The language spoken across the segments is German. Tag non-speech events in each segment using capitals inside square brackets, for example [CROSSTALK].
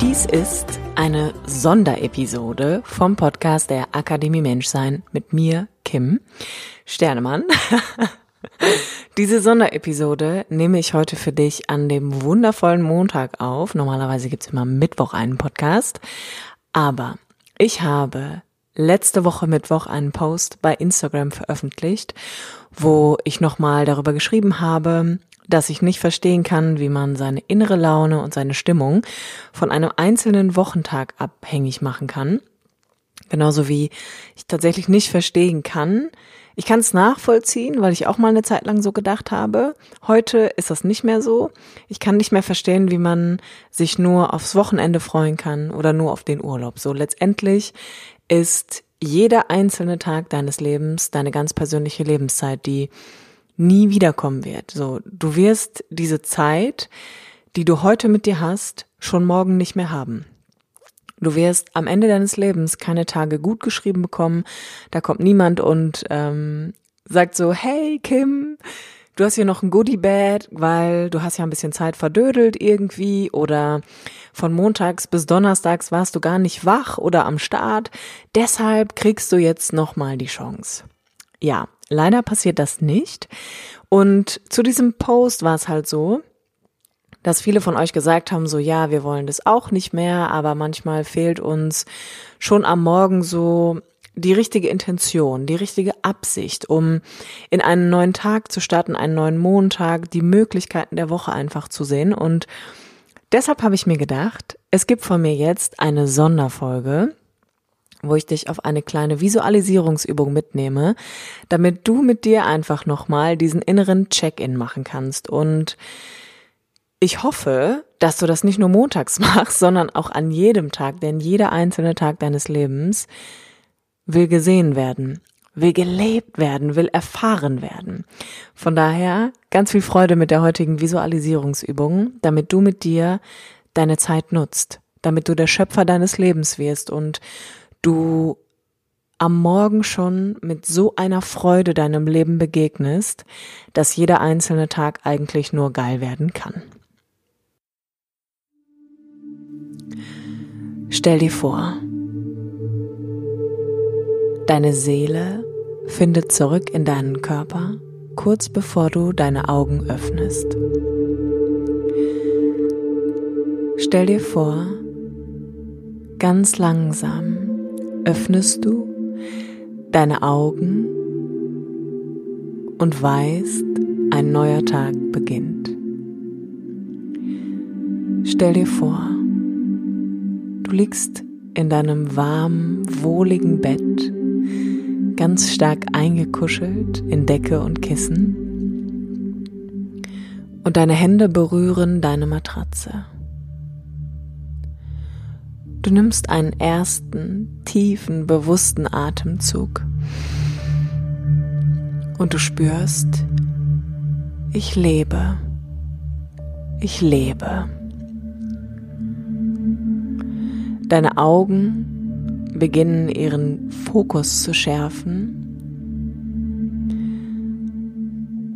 Dies ist eine Sonderepisode vom Podcast der Akademie Menschsein mit mir, Kim Sternemann. [LAUGHS] Diese Sonderepisode nehme ich heute für dich an dem wundervollen Montag auf. Normalerweise gibt's immer Mittwoch einen Podcast. Aber ich habe letzte Woche Mittwoch einen Post bei Instagram veröffentlicht, wo ich nochmal darüber geschrieben habe, dass ich nicht verstehen kann, wie man seine innere Laune und seine Stimmung von einem einzelnen Wochentag abhängig machen kann. Genauso wie ich tatsächlich nicht verstehen kann. Ich kann es nachvollziehen, weil ich auch mal eine Zeit lang so gedacht habe. Heute ist das nicht mehr so. Ich kann nicht mehr verstehen, wie man sich nur aufs Wochenende freuen kann oder nur auf den Urlaub. So letztendlich ist jeder einzelne Tag deines Lebens deine ganz persönliche Lebenszeit, die nie wiederkommen wird. So, du wirst diese Zeit, die du heute mit dir hast, schon morgen nicht mehr haben. Du wirst am Ende deines Lebens keine Tage gut geschrieben bekommen. Da kommt niemand und ähm, sagt so, hey Kim, du hast hier noch ein Goodie-Bag, weil du hast ja ein bisschen Zeit verdödelt irgendwie oder von montags bis donnerstags warst du gar nicht wach oder am Start. Deshalb kriegst du jetzt nochmal die Chance. Ja, leider passiert das nicht. Und zu diesem Post war es halt so, dass viele von euch gesagt haben, so ja, wir wollen das auch nicht mehr, aber manchmal fehlt uns schon am Morgen so die richtige Intention, die richtige Absicht, um in einen neuen Tag zu starten, einen neuen Montag, die Möglichkeiten der Woche einfach zu sehen. Und deshalb habe ich mir gedacht, es gibt von mir jetzt eine Sonderfolge, wo ich dich auf eine kleine Visualisierungsübung mitnehme, damit du mit dir einfach nochmal diesen inneren Check-in machen kannst. Und ich hoffe, dass du das nicht nur montags [LAUGHS] machst, sondern auch an jedem Tag, denn jeder einzelne Tag deines Lebens will gesehen werden, will gelebt werden, will erfahren werden. Von daher ganz viel Freude mit der heutigen Visualisierungsübung, damit du mit dir deine Zeit nutzt, damit du der Schöpfer deines Lebens wirst und du am Morgen schon mit so einer Freude deinem Leben begegnest, dass jeder einzelne Tag eigentlich nur geil werden kann. Stell dir vor, deine Seele findet zurück in deinen Körper, kurz bevor du deine Augen öffnest. Stell dir vor, ganz langsam öffnest du deine Augen und weißt, ein neuer Tag beginnt. Stell dir vor, du liegst in deinem warmen, wohligen Bett, ganz stark eingekuschelt in Decke und Kissen, und deine Hände berühren deine Matratze. Du nimmst einen ersten, tiefen, bewussten Atemzug und du spürst, ich lebe, ich lebe. Deine Augen beginnen ihren Fokus zu schärfen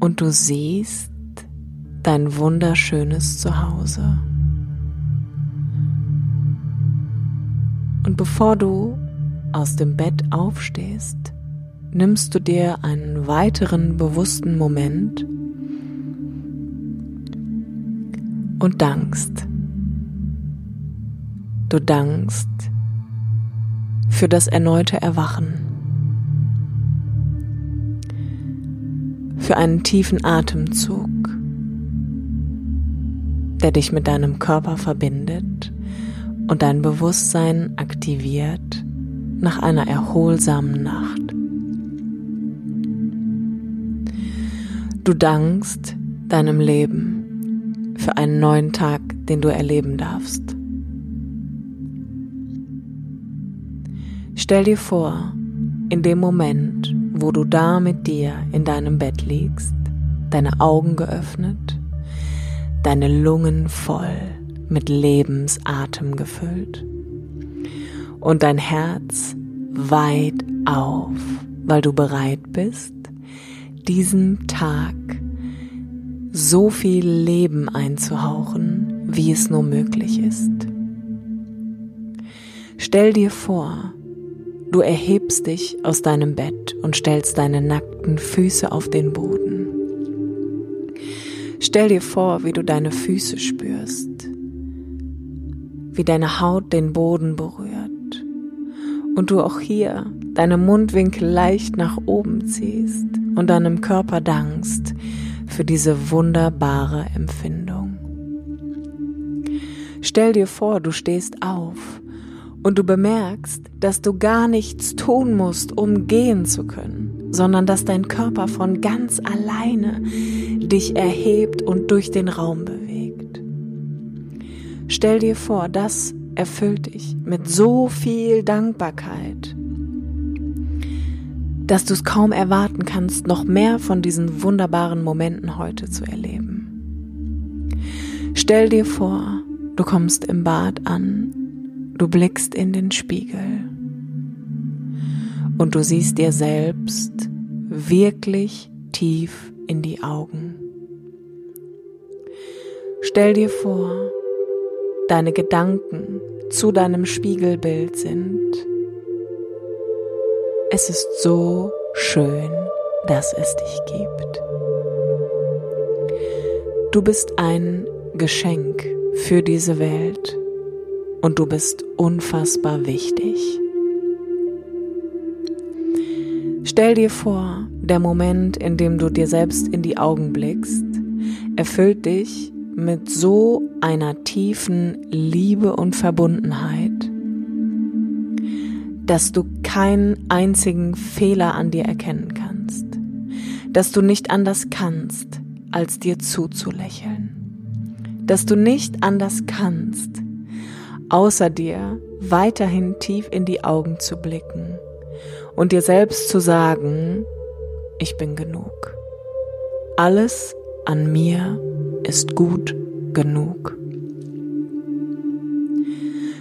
und du siehst dein wunderschönes Zuhause. Und bevor du aus dem Bett aufstehst, nimmst du dir einen weiteren bewussten Moment und dankst. Du dankst für das erneute Erwachen, für einen tiefen Atemzug, der dich mit deinem Körper verbindet und dein Bewusstsein aktiviert nach einer erholsamen Nacht. Du dankst deinem Leben für einen neuen Tag, den du erleben darfst. Stell dir vor, in dem Moment, wo du da mit dir in deinem Bett liegst, deine Augen geöffnet, deine Lungen voll mit Lebensatem gefüllt und dein Herz weit auf, weil du bereit bist, diesem Tag so viel Leben einzuhauchen, wie es nur möglich ist. Stell dir vor, du erhebst dich aus deinem Bett und stellst deine nackten Füße auf den Boden. Stell dir vor, wie du deine Füße spürst, wie deine Haut den Boden berührt und du auch hier deine Mundwinkel leicht nach oben ziehst und deinem Körper dankst für diese wunderbare Empfindung. Stell dir vor, du stehst auf und du bemerkst, dass du gar nichts tun musst, um gehen zu können, sondern dass dein Körper von ganz alleine dich erhebt und durch den Raum bewegt. Stell dir vor, das erfüllt dich mit so viel Dankbarkeit, dass du es kaum erwarten kannst, noch mehr von diesen wunderbaren Momenten heute zu erleben. Stell dir vor, du kommst im Bad an Du blickst in den Spiegel und du siehst dir selbst wirklich tief in die Augen. Stell dir vor, deine Gedanken zu deinem Spiegelbild sind. Es ist so schön, dass es dich gibt. Du bist ein Geschenk für diese Welt und du bist unfassbar wichtig. Stell dir vor, der Moment, in dem du dir selbst in die Augen blickst, erfüllt dich mit so einer tiefen Liebe und Verbundenheit, dass du keinen einzigen Fehler an dir erkennen kannst, dass du nicht anders kannst, als dir zuzulächeln, dass du nicht anders kannst, außer dir weiterhin tief in die Augen zu blicken und dir selbst zu sagen, ich bin genug. Alles an mir ist gut genug.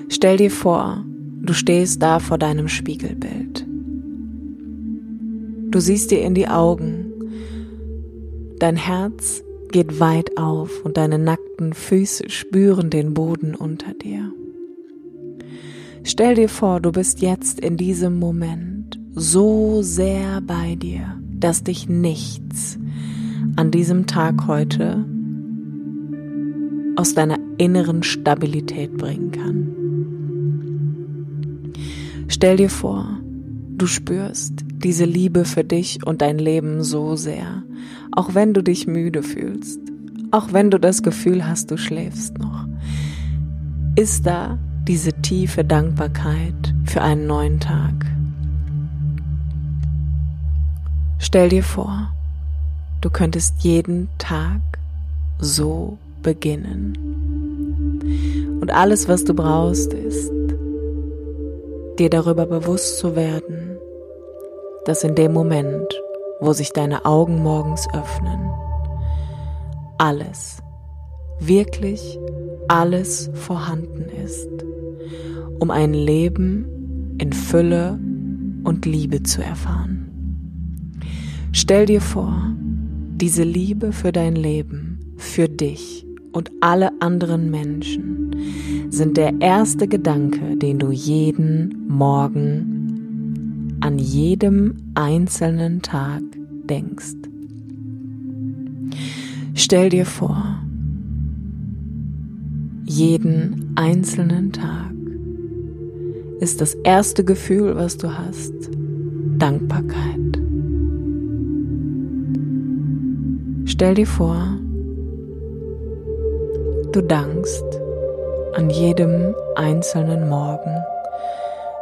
Stell dir vor, du stehst da vor deinem Spiegelbild. Du siehst dir in die Augen. Dein Herz geht weit auf und deine nackten Füße spüren den Boden unter dir. Stell dir vor, du bist jetzt in diesem Moment so sehr bei dir, dass dich nichts an diesem Tag heute aus deiner inneren Stabilität bringen kann. Stell dir vor, du spürst diese Liebe für dich und dein Leben so sehr, auch wenn du dich müde fühlst, auch wenn du das Gefühl hast, du schläfst noch. Ist da diese tiefe Dankbarkeit für einen neuen Tag. Stell dir vor, du könntest jeden Tag so beginnen. Und alles, was du brauchst, ist, dir darüber bewusst zu werden, dass in dem Moment, wo sich deine Augen morgens öffnen, alles, wirklich alles vorhanden ist um ein Leben in Fülle und Liebe zu erfahren. Stell dir vor, diese Liebe für dein Leben, für dich und alle anderen Menschen sind der erste Gedanke, den du jeden Morgen an jedem einzelnen Tag denkst. Stell dir vor, jeden einzelnen Tag ist das erste Gefühl, was du hast, Dankbarkeit. Stell dir vor, du dankst an jedem einzelnen Morgen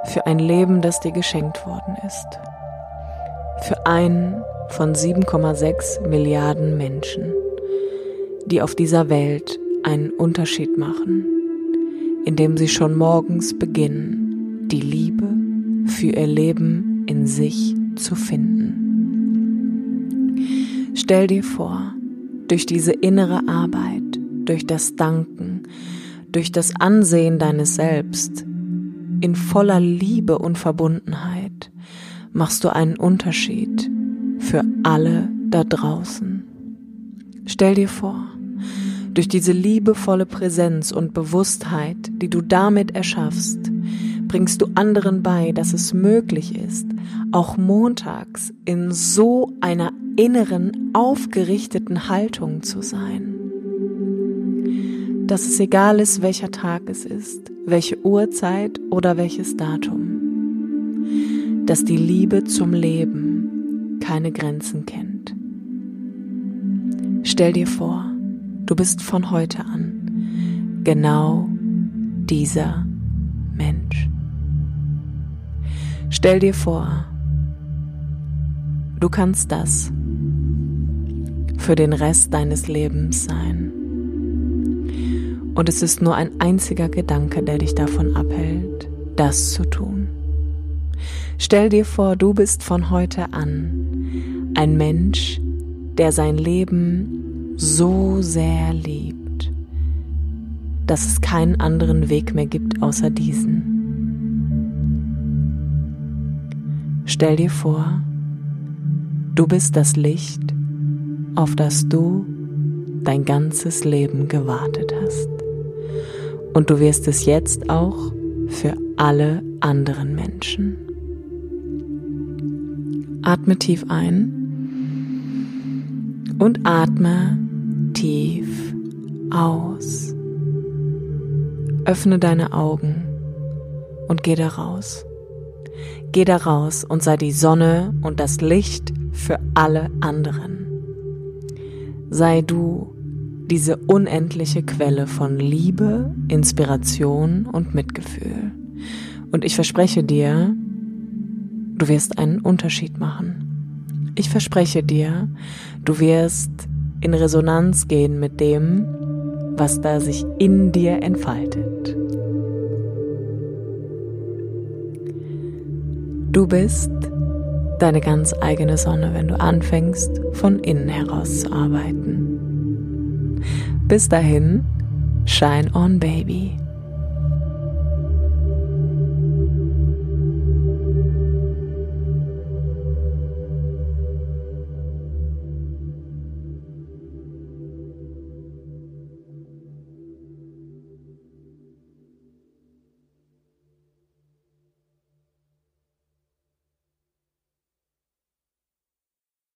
für ein Leben, das dir geschenkt worden ist. Für einen von 7,6 Milliarden Menschen, die auf dieser Welt einen Unterschied machen, indem sie schon morgens beginnen, die Liebe für ihr Leben in sich zu finden. Stell dir vor, durch diese innere Arbeit, durch das Danken, durch das Ansehen deines Selbst, in voller Liebe und Verbundenheit, machst du einen Unterschied für alle da draußen. Stell dir vor, durch diese liebevolle Präsenz und Bewusstheit, die du damit erschaffst, bringst du anderen bei, dass es möglich ist, auch montags in so einer inneren, aufgerichteten Haltung zu sein. Dass es egal ist, welcher Tag es ist, welche Uhrzeit oder welches Datum. Dass die Liebe zum Leben keine Grenzen kennt. Stell dir vor, du bist von heute an genau dieser Mensch. Stell dir vor, du kannst das für den Rest deines Lebens sein. Und es ist nur ein einziger Gedanke, der dich davon abhält, das zu tun. Stell dir vor, du bist von heute an ein Mensch, der sein Leben so sehr liebt, dass es keinen anderen Weg mehr gibt außer diesen. Stell dir vor, du bist das Licht, auf das du dein ganzes Leben gewartet hast. Und du wirst es jetzt auch für alle anderen Menschen. Atme tief ein und atme tief aus. Öffne deine Augen und geh da raus. Geh da raus und sei die Sonne und das Licht für alle anderen. Sei du diese unendliche Quelle von Liebe, Inspiration und Mitgefühl. Und ich verspreche dir, du wirst einen Unterschied machen. Ich verspreche dir, du wirst in Resonanz gehen mit dem, was da sich in dir entfaltet. Du bist deine ganz eigene Sonne, wenn du anfängst, von innen heraus zu arbeiten. Bis dahin, shine on, baby.